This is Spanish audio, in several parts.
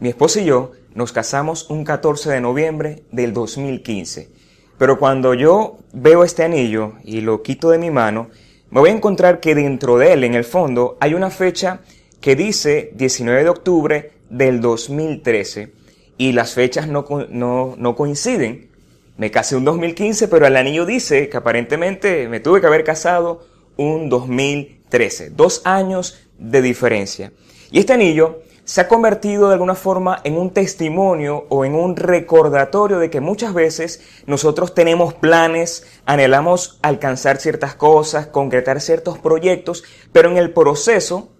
Mi esposa y yo nos casamos un 14 de noviembre del 2015. Pero cuando yo veo este anillo y lo quito de mi mano, me voy a encontrar que dentro de él, en el fondo, hay una fecha que dice 19 de octubre del 2013 y las fechas no, no, no coinciden. Me casé un 2015, pero el anillo dice que aparentemente me tuve que haber casado un 2013. Dos años de diferencia. Y este anillo se ha convertido de alguna forma en un testimonio o en un recordatorio de que muchas veces nosotros tenemos planes, anhelamos alcanzar ciertas cosas, concretar ciertos proyectos, pero en el proceso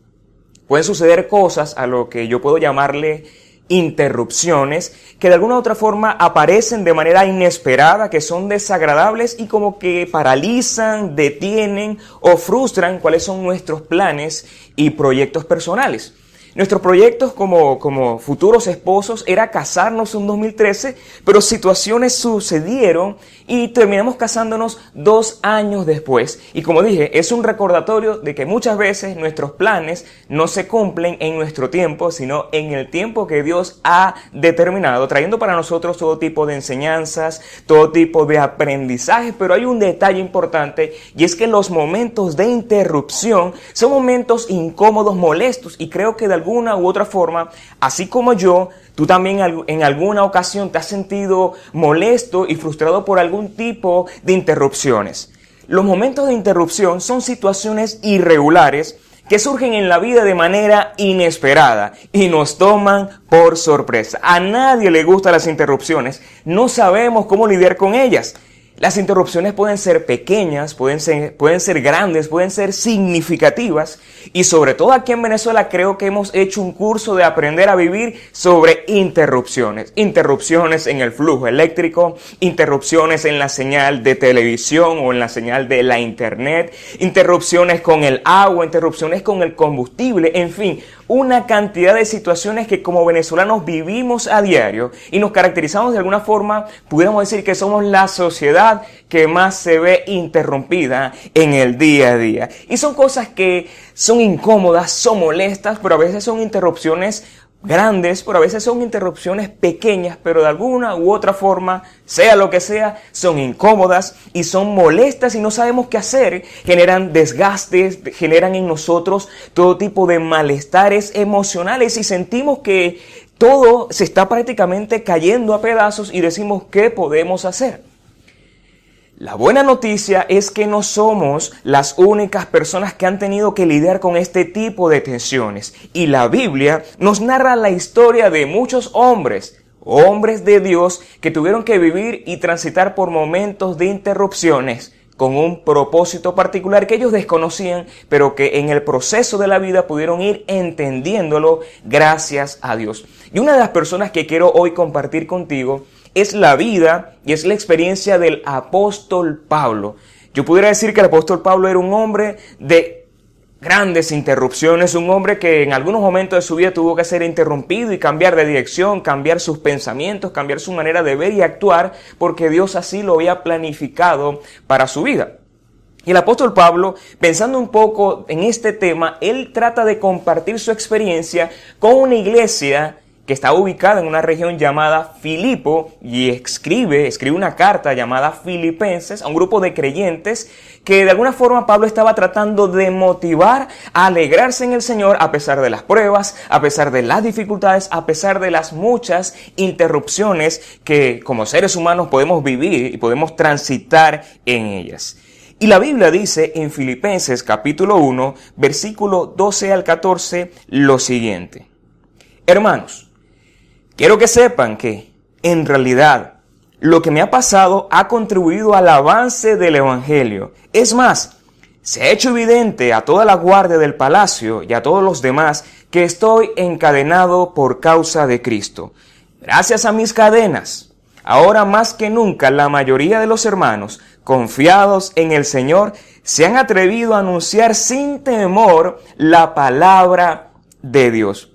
pueden suceder cosas a lo que yo puedo llamarle interrupciones que de alguna u otra forma aparecen de manera inesperada, que son desagradables y como que paralizan, detienen o frustran cuáles son nuestros planes y proyectos personales. Nuestros proyectos como, como futuros esposos era casarnos en 2013, pero situaciones sucedieron y terminamos casándonos dos años después. Y como dije, es un recordatorio de que muchas veces nuestros planes no se cumplen en nuestro tiempo, sino en el tiempo que Dios ha determinado, trayendo para nosotros todo tipo de enseñanzas, todo tipo de aprendizajes. Pero hay un detalle importante y es que los momentos de interrupción son momentos incómodos, molestos y creo que de algún alguna u otra forma, así como yo, tú también en alguna ocasión te has sentido molesto y frustrado por algún tipo de interrupciones. Los momentos de interrupción son situaciones irregulares que surgen en la vida de manera inesperada y nos toman por sorpresa. A nadie le gustan las interrupciones, no sabemos cómo lidiar con ellas. Las interrupciones pueden ser pequeñas, pueden ser, grandes, pueden ser significativas y sobre todo aquí en Venezuela creo que hemos hecho un curso de aprender a vivir sobre interrupciones. Interrupciones en el flujo eléctrico, interrupciones en la señal de televisión o en la señal de la internet, interrupciones con el agua, interrupciones con el combustible, en fin, una cantidad de situaciones que como venezolanos vivimos a diario y nos caracterizamos de alguna forma, pudiéramos decir que somos la sociedad que más se ve interrumpida en el día a día. Y son cosas que son incómodas, son molestas, pero a veces son interrupciones grandes, pero a veces son interrupciones pequeñas, pero de alguna u otra forma, sea lo que sea, son incómodas y son molestas y no sabemos qué hacer, generan desgastes, generan en nosotros todo tipo de malestares emocionales y sentimos que todo se está prácticamente cayendo a pedazos y decimos qué podemos hacer. La buena noticia es que no somos las únicas personas que han tenido que lidiar con este tipo de tensiones. Y la Biblia nos narra la historia de muchos hombres, hombres de Dios, que tuvieron que vivir y transitar por momentos de interrupciones con un propósito particular que ellos desconocían, pero que en el proceso de la vida pudieron ir entendiéndolo gracias a Dios. Y una de las personas que quiero hoy compartir contigo es la vida y es la experiencia del apóstol Pablo. Yo pudiera decir que el apóstol Pablo era un hombre de grandes interrupciones, un hombre que en algunos momentos de su vida tuvo que ser interrumpido y cambiar de dirección, cambiar sus pensamientos, cambiar su manera de ver y actuar, porque Dios así lo había planificado para su vida. Y el apóstol Pablo, pensando un poco en este tema, él trata de compartir su experiencia con una iglesia que está ubicada en una región llamada Filipo y escribe, escribe una carta llamada Filipenses a un grupo de creyentes que de alguna forma Pablo estaba tratando de motivar a alegrarse en el Señor a pesar de las pruebas, a pesar de las dificultades, a pesar de las muchas interrupciones que como seres humanos podemos vivir y podemos transitar en ellas. Y la Biblia dice en Filipenses capítulo 1, versículo 12 al 14 lo siguiente. Hermanos, Quiero que sepan que, en realidad, lo que me ha pasado ha contribuido al avance del Evangelio. Es más, se ha hecho evidente a toda la guardia del palacio y a todos los demás que estoy encadenado por causa de Cristo. Gracias a mis cadenas, ahora más que nunca la mayoría de los hermanos, confiados en el Señor, se han atrevido a anunciar sin temor la palabra de Dios.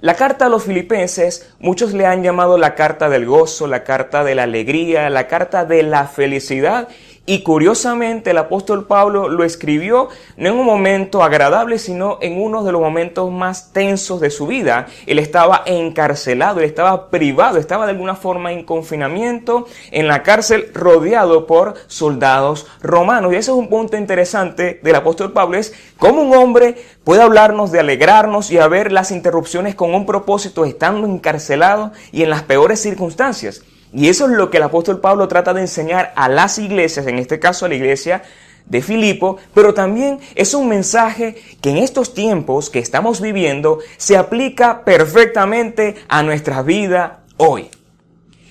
La carta a los filipenses, muchos le han llamado la carta del gozo, la carta de la alegría, la carta de la felicidad, Y curiosamente el apóstol Pablo lo escribió no en un momento agradable, sino en uno de los momentos más tensos de su vida. Él estaba encarcelado, estaba privado, estaba de alguna forma en confinamiento en la cárcel rodeado por soldados romanos. Y ese es un punto interesante del apóstol Pablo, es cómo un hombre puede hablarnos de alegrarnos y a ver las interrupciones con un propósito estando encarcelado y en las peores circunstancias. Y eso es lo que el apóstol Pablo trata de enseñar a las iglesias, en este caso a la iglesia de Filipo, pero también es un mensaje que en estos tiempos que estamos viviendo se aplica perfectamente a nuestra vida hoy.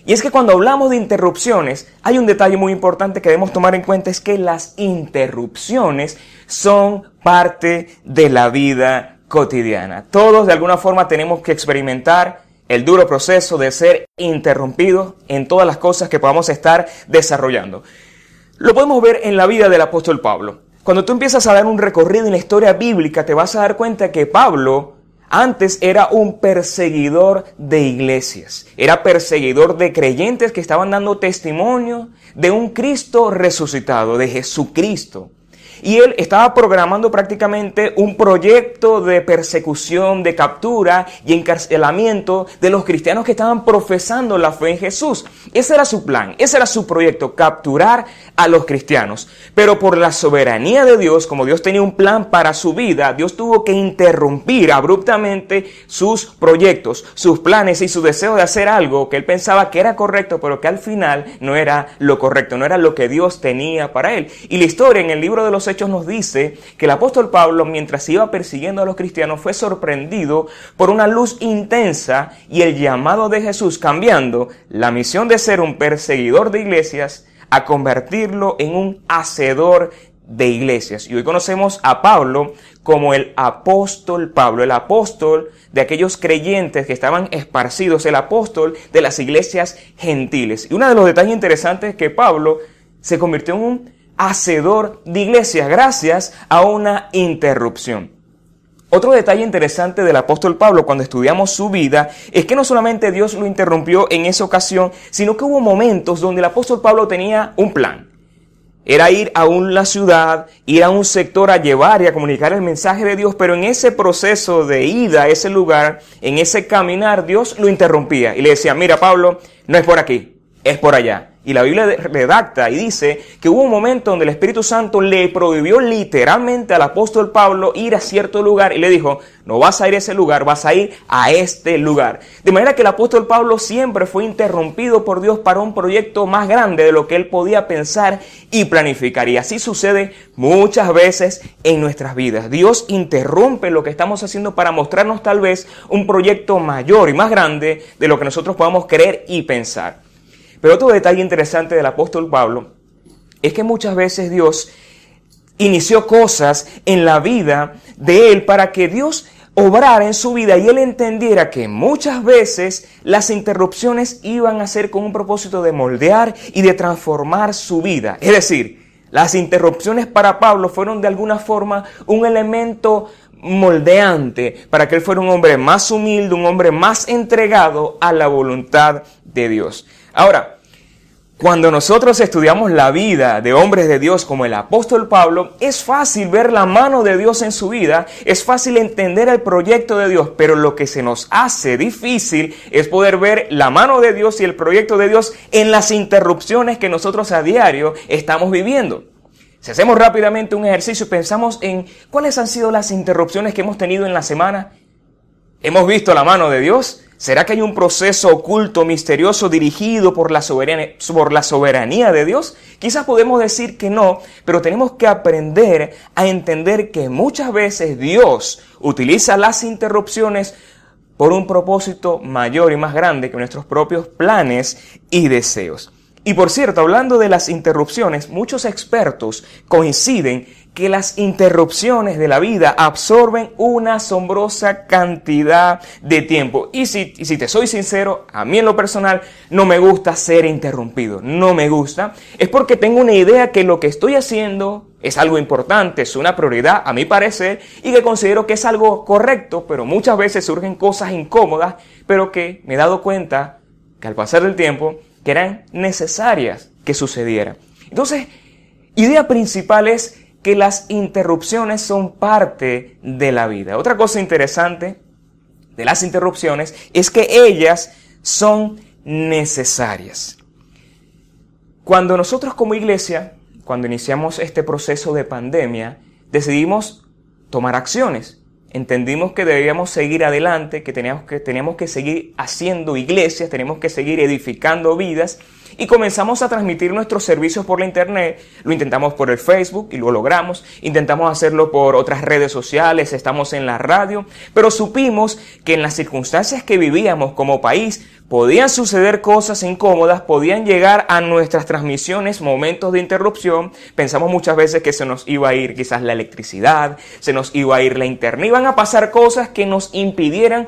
Y es que cuando hablamos de interrupciones, hay un detalle muy importante que debemos tomar en cuenta, es que las interrupciones son parte de la vida cotidiana. Todos de alguna forma tenemos que experimentar el duro proceso de ser interrumpido en todas las cosas que podamos estar desarrollando. Lo podemos ver en la vida del apóstol Pablo. Cuando tú empiezas a dar un recorrido en la historia bíblica, te vas a dar cuenta que Pablo antes era un perseguidor de iglesias, era perseguidor de creyentes que estaban dando testimonio de un Cristo resucitado, de Jesucristo y él estaba programando prácticamente un proyecto de persecución, de captura y encarcelamiento de los cristianos que estaban profesando la fe en Jesús. Ese era su plan, ese era su proyecto, capturar a los cristianos. Pero por la soberanía de Dios, como Dios tenía un plan para su vida, Dios tuvo que interrumpir abruptamente sus proyectos, sus planes y su deseo de hacer algo que él pensaba que era correcto, pero que al final no era lo correcto, no era lo que Dios tenía para él. Y la historia en el libro de los Hechos nos dice que el apóstol Pablo, mientras iba persiguiendo a los cristianos, fue sorprendido por una luz intensa y el llamado de Jesús cambiando la misión de ser un perseguidor de iglesias a convertirlo en un hacedor de iglesias. Y hoy conocemos a Pablo como el apóstol Pablo, el apóstol de aquellos creyentes que estaban esparcidos, el apóstol de las iglesias gentiles. Y uno de los detalles interesantes es que Pablo se convirtió en un hacedor de iglesias gracias a una interrupción. Otro detalle interesante del apóstol Pablo cuando estudiamos su vida es que no solamente Dios lo interrumpió en esa ocasión, sino que hubo momentos donde el apóstol Pablo tenía un plan. Era ir a una ciudad, ir a un sector a llevar y a comunicar el mensaje de Dios, pero en ese proceso de ida a ese lugar, en ese caminar, Dios lo interrumpía y le decía, mira Pablo, no es por aquí, es por allá. Y la Biblia redacta y dice que hubo un momento donde el Espíritu Santo le prohibió literalmente al apóstol Pablo ir a cierto lugar y le dijo, no vas a ir a ese lugar, vas a ir a este lugar. De manera que el apóstol Pablo siempre fue interrumpido por Dios para un proyecto más grande de lo que él podía pensar y planificar. Y así sucede muchas veces en nuestras vidas. Dios interrumpe lo que estamos haciendo para mostrarnos tal vez un proyecto mayor y más grande de lo que nosotros podamos creer y pensar. Pero otro detalle interesante del apóstol Pablo es que muchas veces Dios inició cosas en la vida de él para que Dios obrara en su vida y él entendiera que muchas veces las interrupciones iban a ser con un propósito de moldear y de transformar su vida. Es decir, las interrupciones para Pablo fueron de alguna forma un elemento moldeante para que él fuera un hombre más humilde, un hombre más entregado a la voluntad de Dios. Ahora, cuando nosotros estudiamos la vida de hombres de Dios como el apóstol Pablo, es fácil ver la mano de Dios en su vida, es fácil entender el proyecto de Dios, pero lo que se nos hace difícil es poder ver la mano de Dios y el proyecto de Dios en las interrupciones que nosotros a diario estamos viviendo. Si hacemos rápidamente un ejercicio y pensamos en cuáles han sido las interrupciones que hemos tenido en la semana, ¿hemos visto la mano de Dios? ¿Será que hay un proceso oculto, misterioso, dirigido por la, soberanía, de Dios? Quizás podemos decir que no, pero tenemos que aprender a entender que muchas veces Dios utiliza las interrupciones por un propósito mayor y más grande que nuestros propios planes y deseos. Y por cierto, hablando de las interrupciones, muchos expertos coinciden que las interrupciones de la vida absorben una asombrosa cantidad de tiempo. Y si, si, te soy sincero, a mí en lo personal no me gusta ser interrumpido, no me gusta. Es porque tengo una idea que lo que estoy haciendo es algo importante, es una prioridad a mi parecer y que considero que es algo correcto, pero muchas veces surgen cosas incómodas, pero que me he dado cuenta que al pasar del tiempo que eran necesarias que sucediera. Entonces, idea principal es que las interrupciones son parte de la vida. Otra cosa interesante de las interrupciones es que ellas son necesarias. Cuando nosotros como iglesia, cuando iniciamos este proceso de pandemia, decidimos tomar acciones. Entendimos que debíamos seguir adelante, que teníamos que, teníamos que seguir haciendo iglesias, teníamos que seguir edificando vidas y comenzamos a transmitir nuestros servicios por la internet. Lo intentamos por el Facebook y lo logramos. Intentamos hacerlo por otras redes sociales, estamos en la radio, pero supimos que en las circunstancias que vivíamos como país podían suceder cosas incómodas, podían llegar a nuestras transmisiones momentos de interrupción. Pensamos muchas veces que se nos iba a ir quizás la electricidad, se nos iba a ir la internet, iban a pasar cosas que nos impidieran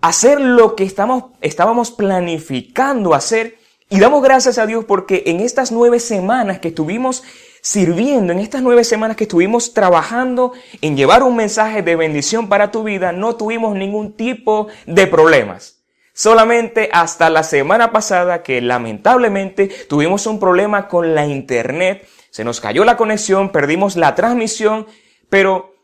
hacer lo que estamos, estábamos planificando hacer y damos gracias a Dios porque en estas nueve semanas que estuvimos sirviendo, en estas nueve semanas que estuvimos trabajando en llevar un mensaje de bendición para tu vida, no tuvimos ningún tipo de problemas. Solamente hasta la semana pasada que lamentablemente tuvimos un problema con la internet, se nos cayó la conexión, perdimos la transmisión, pero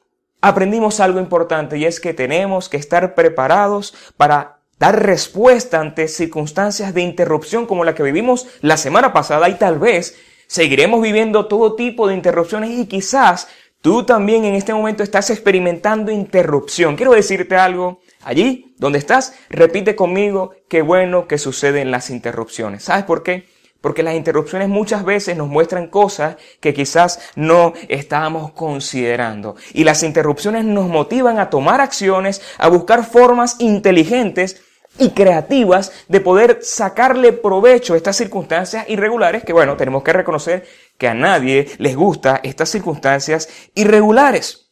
aprendimos algo importante y es que tenemos que estar preparados para dar respuesta ante circunstancias de interrupción como la que vivimos la semana pasada y tal vez seguiremos viviendo todo tipo de interrupciones y quizás tú también en este momento estás experimentando interrupción. Quiero decirte algo. Allí donde estás, repite conmigo qué bueno que suceden las interrupciones. ¿Sabes por qué? Porque las interrupciones muchas veces nos muestran cosas que quizás no estábamos considerando. Y las interrupciones nos motivan a tomar acciones, a buscar formas inteligentes y creativas de poder sacarle provecho a estas circunstancias irregulares que, bueno, tenemos que reconocer que a nadie les gusta estas circunstancias irregulares.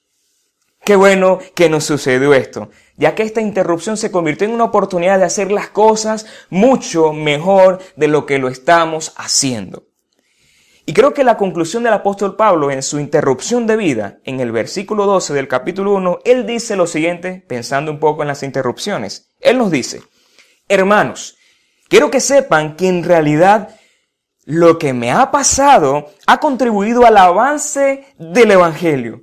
Qué bueno que nos sucedió esto, ya que esta interrupción se convirtió en una oportunidad de hacer las cosas mucho mejor de lo que lo estamos haciendo. Y creo que la conclusión del apóstol Pablo en su interrupción de vida, en el versículo 12 del capítulo 1, él dice lo siguiente, pensando un poco en las interrupciones. Él nos dice, Hermanos, quiero que sepan que en realidad lo que me ha pasado ha contribuido al avance del Evangelio.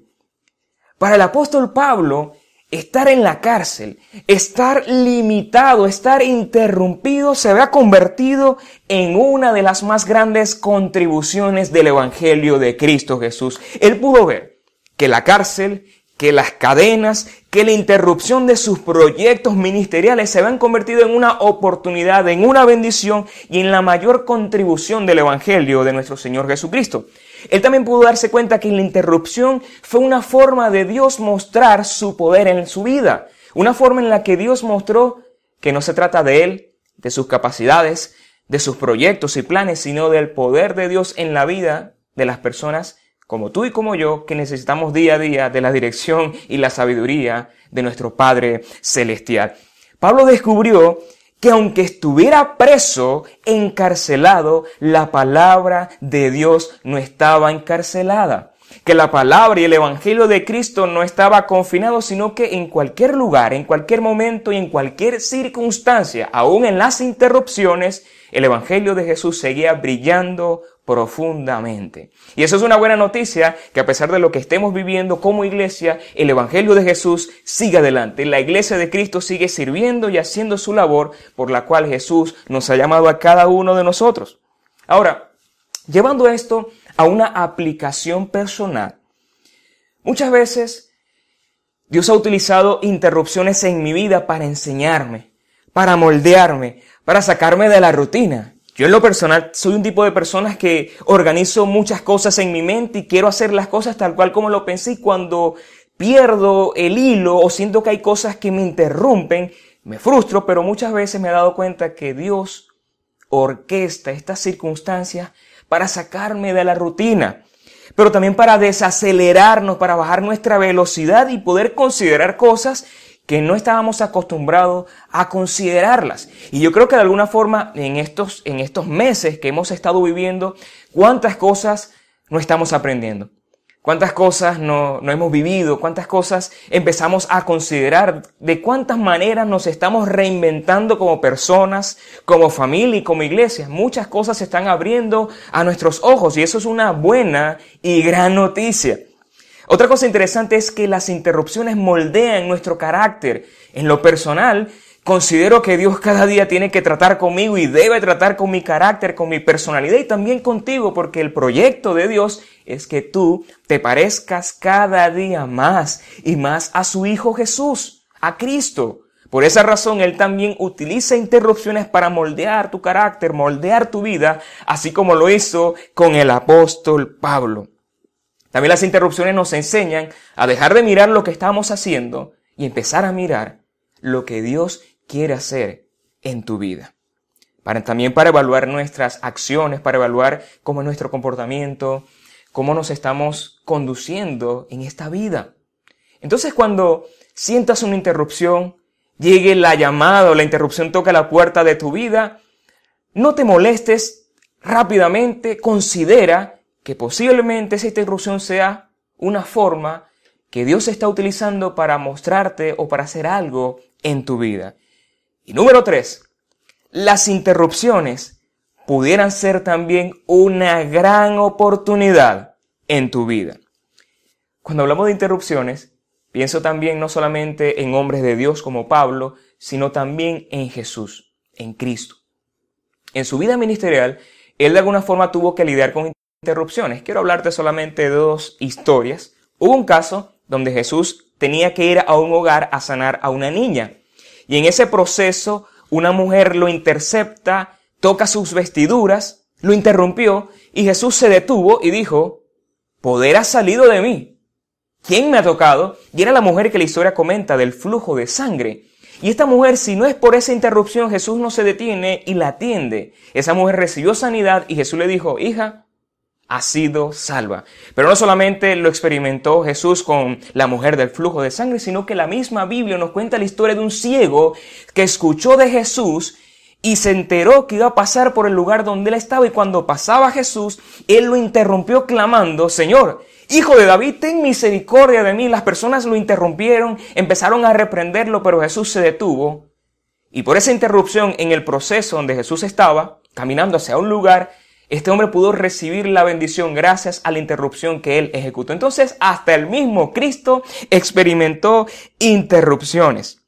Para el apóstol Pablo, estar en la cárcel, estar limitado, estar interrumpido, se había convertido en una de las más grandes contribuciones del Evangelio de Cristo Jesús. Él pudo ver que la cárcel que las cadenas, que la interrupción de sus proyectos ministeriales se habían convertido en una oportunidad, en una bendición y en la mayor contribución del Evangelio de nuestro Señor Jesucristo. Él también pudo darse cuenta que la interrupción fue una forma de Dios mostrar su poder en su vida, una forma en la que Dios mostró que no se trata de Él, de sus capacidades, de sus proyectos y planes, sino del poder de Dios en la vida de las personas como tú y como yo, que necesitamos día a día de la dirección y la sabiduría de nuestro Padre Celestial. Pablo descubrió que aunque estuviera preso, encarcelado, la palabra de Dios no estaba encarcelada. Que la palabra y el Evangelio de Cristo no estaba confinado, sino que en cualquier lugar, en cualquier momento y en cualquier circunstancia, aún en las interrupciones, el Evangelio de Jesús seguía brillando profundamente. Y eso es una buena noticia, que a pesar de lo que estemos viviendo como iglesia, el Evangelio de Jesús sigue adelante. La iglesia de Cristo sigue sirviendo y haciendo su labor por la cual Jesús nos ha llamado a cada uno de nosotros. Ahora, llevando esto a una aplicación personal, muchas veces Dios ha utilizado interrupciones en mi vida para enseñarme, para moldearme, para sacarme de la rutina. Yo en lo personal soy un tipo de personas que organizo muchas cosas en mi mente y quiero hacer las cosas tal cual como lo pensé y cuando pierdo el hilo o siento que hay cosas que me interrumpen, me frustro, pero muchas veces me he dado cuenta que Dios orquesta estas circunstancias para sacarme de la rutina, pero también para desacelerarnos, para bajar nuestra velocidad y poder considerar cosas que no estábamos acostumbrados a considerarlas. Y yo creo que de alguna forma en estos, en estos meses que hemos estado viviendo, cuántas cosas no estamos aprendiendo. cuántas cosas no, no, hemos vivido, cuántas cosas empezamos a considerar, de cuántas maneras nos estamos reinventando como personas, como familia y como iglesia. Muchas cosas se están abriendo a nuestros ojos y eso es una buena y gran noticia. Otra cosa interesante es que las interrupciones moldean nuestro carácter. En lo personal, Considero que Dios cada día tiene que tratar conmigo y debe tratar con mi carácter, con mi personalidad y también contigo, porque el proyecto de Dios es que tú te parezcas cada día más y más a su Hijo Jesús, a Cristo. Por esa razón, Él también utiliza interrupciones para moldear tu carácter, moldear tu vida, así como lo hizo con el apóstol Pablo. También las interrupciones nos enseñan a dejar de mirar lo que estamos haciendo y empezar a mirar lo que Dios quiere hacer en tu vida. Para, también para evaluar nuestras acciones, para evaluar cómo es nuestro comportamiento, cómo nos estamos conduciendo en esta vida. Entonces cuando sientas una interrupción, llegue la llamada o la interrupción toca la puerta de tu vida, no te molestes rápidamente, considera que posiblemente esa interrupción sea una forma que Dios está utilizando para mostrarte o para hacer algo en tu vida. Y número tres, las interrupciones pudieran ser también una gran oportunidad en tu vida. Cuando hablamos de interrupciones, pienso también no solamente en hombres de Dios como Pablo, sino también en Jesús, en Cristo. En su vida ministerial, él de alguna forma tuvo que lidiar con interrupciones. Quiero hablarte solamente de dos historias. Hubo un caso donde Jesús tenía que ir a un hogar a sanar a una niña. Y en ese proceso, una mujer lo intercepta, toca sus vestiduras, lo interrumpió, y Jesús se detuvo y dijo, poder ha salido de mí. ¿Quién me ha tocado? Y era la mujer que la historia comenta del flujo de sangre. Y esta mujer, si no es por esa interrupción, Jesús no se detiene y la atiende. Esa mujer recibió sanidad y Jesús le dijo, hija, ha sido salva. Pero no solamente lo experimentó Jesús con la mujer del flujo de sangre, sino que la misma Biblia nos cuenta la historia de un ciego que escuchó de Jesús y se enteró que iba a pasar por el lugar donde él estaba y cuando pasaba Jesús, él lo interrumpió clamando, Señor, Hijo de David, ten misericordia de mí. Las personas lo interrumpieron, empezaron a reprenderlo, pero Jesús se detuvo. Y por esa interrupción en el proceso donde Jesús estaba, caminando hacia un lugar, este hombre pudo recibir la bendición gracias a la interrupción que él ejecutó. Entonces, hasta el mismo Cristo experimentó interrupciones.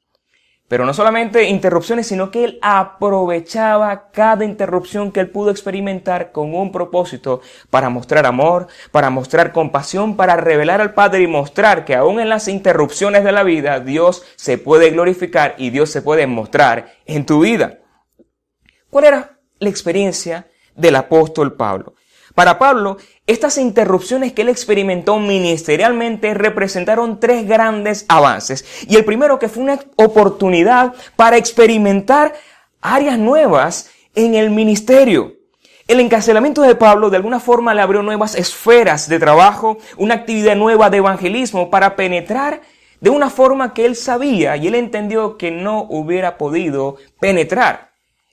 Pero no solamente interrupciones, sino que él aprovechaba cada interrupción que él pudo experimentar con un propósito para mostrar amor, para mostrar compasión, para revelar al Padre y mostrar que aún en las interrupciones de la vida Dios se puede glorificar y Dios se puede mostrar en tu vida. ¿Cuál era la experiencia del apóstol Pablo. Para Pablo, estas interrupciones que él experimentó ministerialmente representaron tres grandes avances. Y el primero que fue una oportunidad para experimentar áreas nuevas en el ministerio. El encarcelamiento de Pablo de alguna forma le abrió nuevas esferas de trabajo, una actividad nueva de evangelismo para penetrar de una forma que él sabía y él entendió que no hubiera podido penetrar.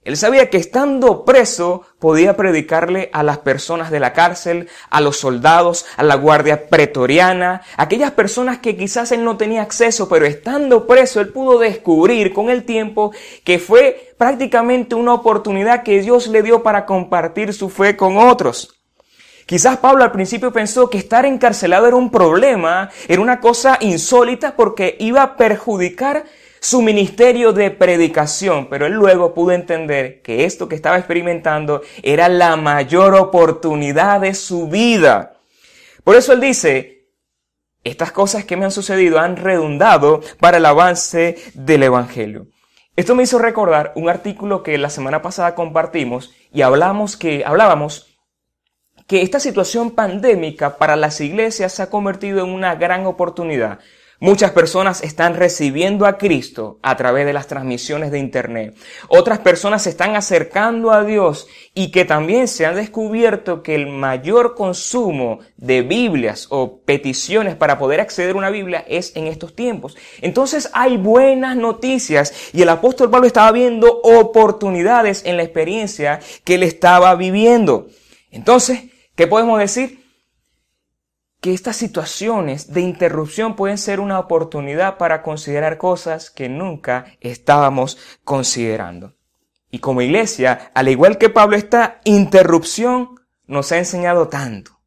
Él sabía que estando preso podía predicarle a las personas de la cárcel, a los soldados, a la guardia pretoriana, aquellas personas que quizás él no tenía acceso, pero estando preso él pudo descubrir con el tiempo que fue prácticamente una oportunidad que Dios le dio para compartir su fe con otros. Quizás Pablo al principio pensó que estar encarcelado era un problema, era una cosa insólita porque iba a perjudicar su ministerio de predicación, pero él luego pudo entender que esto que estaba experimentando era la mayor oportunidad de su vida. Por eso él dice, estas cosas que me han sucedido han redundado para el avance del Evangelio. Esto me hizo recordar un artículo que la semana pasada compartimos y hablamos que, hablábamos que esta situación pandémica para las iglesias se ha convertido en una gran oportunidad Muchas personas están recibiendo a Cristo a través de las transmisiones de Internet. Otras personas se están acercando a Dios y que también se han descubierto que el mayor consumo de Biblias o peticiones para poder acceder a una Biblia es en estos tiempos. Entonces hay buenas noticias y el apóstol Pablo estaba viendo oportunidades en la experiencia que él estaba viviendo. Entonces, ¿qué podemos decir? Que estas situaciones de interrupción pueden ser una oportunidad para considerar cosas que nunca estábamos considerando. Y como iglesia, al igual que Pablo, esta interrupción nos ha enseñado tanto.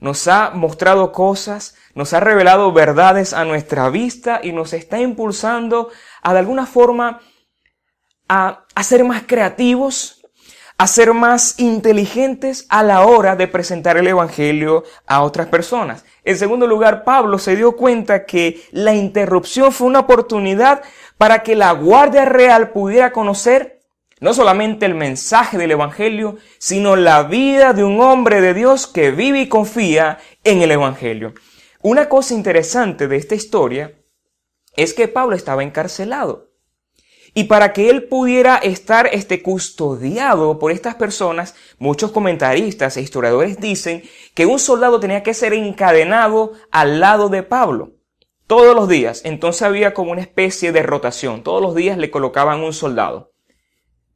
Nos ha mostrado cosas, nos ha revelado verdades a nuestra vista y nos está impulsando a de alguna forma a, a ser más creativos, a ser más inteligentes a la hora de presentar el Evangelio a otras personas. En segundo lugar, Pablo se dio cuenta que la interrupción fue una oportunidad para que la Guardia Real pudiera conocer no solamente el mensaje del Evangelio, sino la vida de un hombre de Dios que vive y confía en el Evangelio. Una cosa interesante de esta historia es que Pablo estaba encarcelado. Y para que él pudiera estar este, custodiado por estas personas, muchos comentaristas e historiadores dicen que un soldado tenía que ser encadenado al lado de Pablo todos los días. Entonces había como una especie de rotación. Todos los días le colocaban un soldado.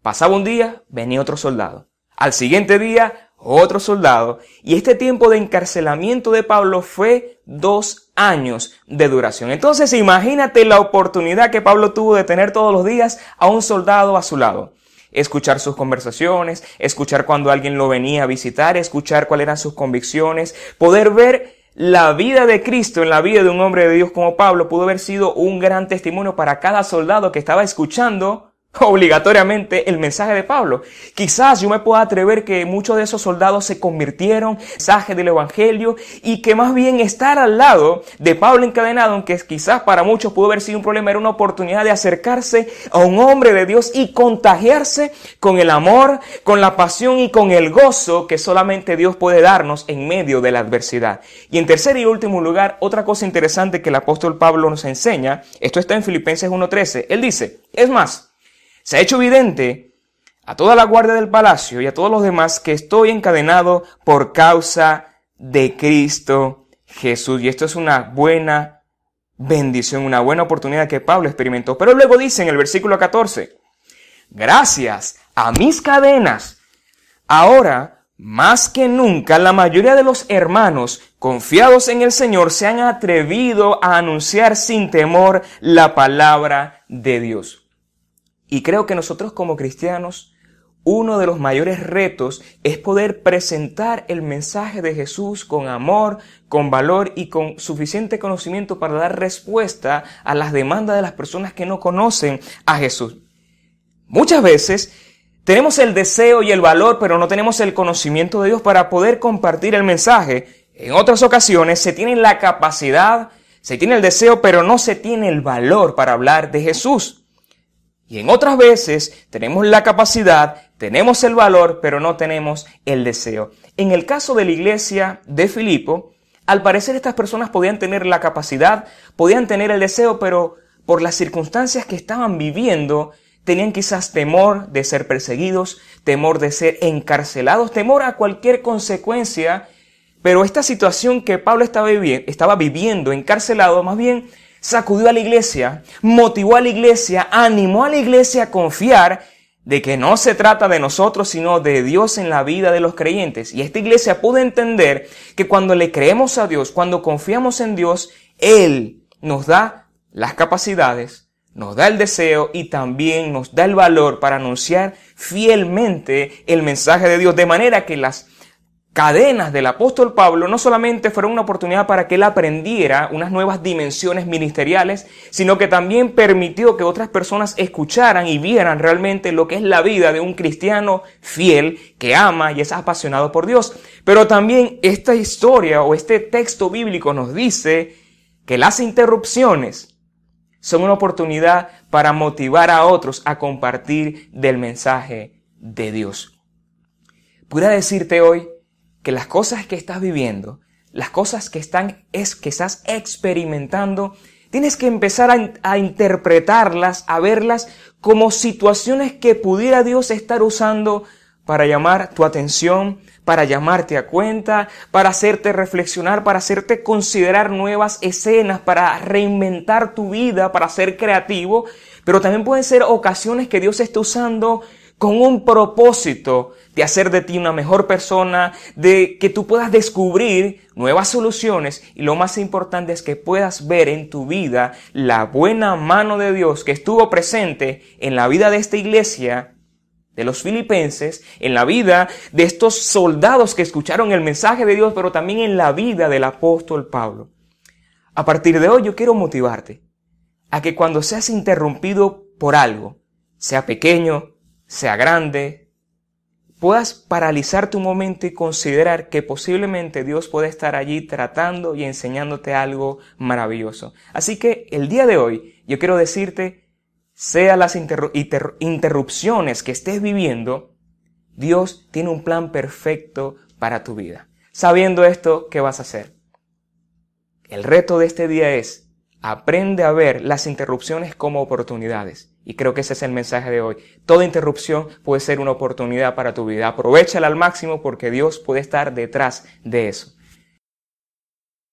Pasaba un día, venía otro soldado. Al siguiente día, otro soldado, y este tiempo de encarcelamiento de Pablo fue dos años de duración. Entonces imagínate la oportunidad que Pablo tuvo de tener todos los días a un soldado a su lado. Escuchar sus conversaciones, escuchar cuando alguien lo venía a visitar, escuchar cuáles eran sus convicciones, poder ver la vida de Cristo en la vida de un hombre de Dios como Pablo pudo haber sido un gran testimonio para cada soldado que estaba escuchando obligatoriamente el mensaje de Pablo. Quizás yo me pueda atrever que muchos de esos soldados se convirtieron en mensaje del Evangelio y que más bien estar al lado de Pablo encadenado, aunque quizás para muchos pudo haber sido un problema, era una oportunidad de acercarse a un hombre de Dios y contagiarse con el amor, con la pasión y con el gozo que solamente Dios puede darnos en medio de la adversidad. Y en tercer y último lugar, otra cosa interesante que el apóstol Pablo nos enseña, esto está en Filipenses 1.13, él dice, es más, se ha hecho evidente a toda la guardia del palacio y a todos los demás que estoy encadenado por causa de Cristo Jesús. Y esto es una buena bendición, una buena oportunidad que Pablo experimentó. Pero luego dice en el versículo 14, gracias a mis cadenas, ahora más que nunca la mayoría de los hermanos confiados en el Señor se han atrevido a anunciar sin temor la palabra de Dios. Y creo que nosotros como cristianos, uno de los mayores retos es poder presentar el mensaje de Jesús con amor, con valor y con suficiente conocimiento para dar respuesta a las demandas de las personas que no conocen a Jesús. Muchas veces tenemos el deseo y el valor, pero no tenemos el conocimiento de Dios para poder compartir el mensaje. En otras ocasiones se tiene la capacidad, se tiene el deseo, pero no se tiene el valor para hablar de Jesús. Y en otras veces tenemos la capacidad, tenemos el valor, pero no tenemos el deseo. En el caso de la iglesia de Filipo, al parecer estas personas podían tener la capacidad, podían tener el deseo, pero por las circunstancias que estaban viviendo, tenían quizás temor de ser perseguidos, temor de ser encarcelados, temor a cualquier consecuencia. Pero esta situación que Pablo estaba, estaba viviendo encarcelado, más bien sacudió a la iglesia, motivó a la iglesia, animó a la iglesia a confiar de que no se trata de nosotros, sino de Dios en la vida de los creyentes. Y esta iglesia pudo entender que cuando le creemos a Dios, cuando confiamos en Dios, Él nos da las capacidades, nos da el deseo y también nos da el valor para anunciar fielmente el mensaje de Dios, de manera que las cadenas del apóstol Pablo no solamente fueron una oportunidad para que él aprendiera unas nuevas dimensiones ministeriales, sino que también permitió que otras personas escucharan y vieran realmente lo que es la vida de un cristiano fiel que ama y es apasionado por Dios. Pero también esta historia o este texto bíblico nos dice que las interrupciones son una oportunidad para motivar a otros a compartir del mensaje de Dios. Pudiera decirte hoy, que las cosas que estás viviendo, las cosas que, están, es, que estás experimentando, tienes que empezar a, a interpretarlas, a verlas como situaciones que pudiera Dios estar usando para llamar tu atención, para llamarte a cuenta, para hacerte reflexionar, para hacerte considerar nuevas escenas, para reinventar tu vida, para ser creativo, pero también pueden ser ocasiones que Dios está usando con un propósito de hacer de ti una mejor persona, de que tú puedas descubrir nuevas soluciones y lo más importante es que puedas ver en tu vida la buena mano de Dios que estuvo presente en la vida de esta iglesia de los filipenses, en la vida de estos soldados que escucharon el mensaje de Dios, pero también en la vida del apóstol Pablo. A partir de hoy yo quiero motivarte a que cuando seas interrumpido por algo, sea pequeño, sea grande, puedas paralizar tu momento y considerar que posiblemente Dios puede estar allí tratando y enseñándote algo maravilloso. Así que el día de hoy yo quiero decirte, sea las interrupciones que estés viviendo, Dios tiene un plan perfecto para tu vida. Sabiendo esto, ¿qué vas a hacer? El reto de este día es Aprende a ver las interrupciones como oportunidades. Y creo que ese es el mensaje de hoy. Toda interrupción puede ser una oportunidad para tu vida. Aprovechala al máximo porque Dios puede estar detrás de eso.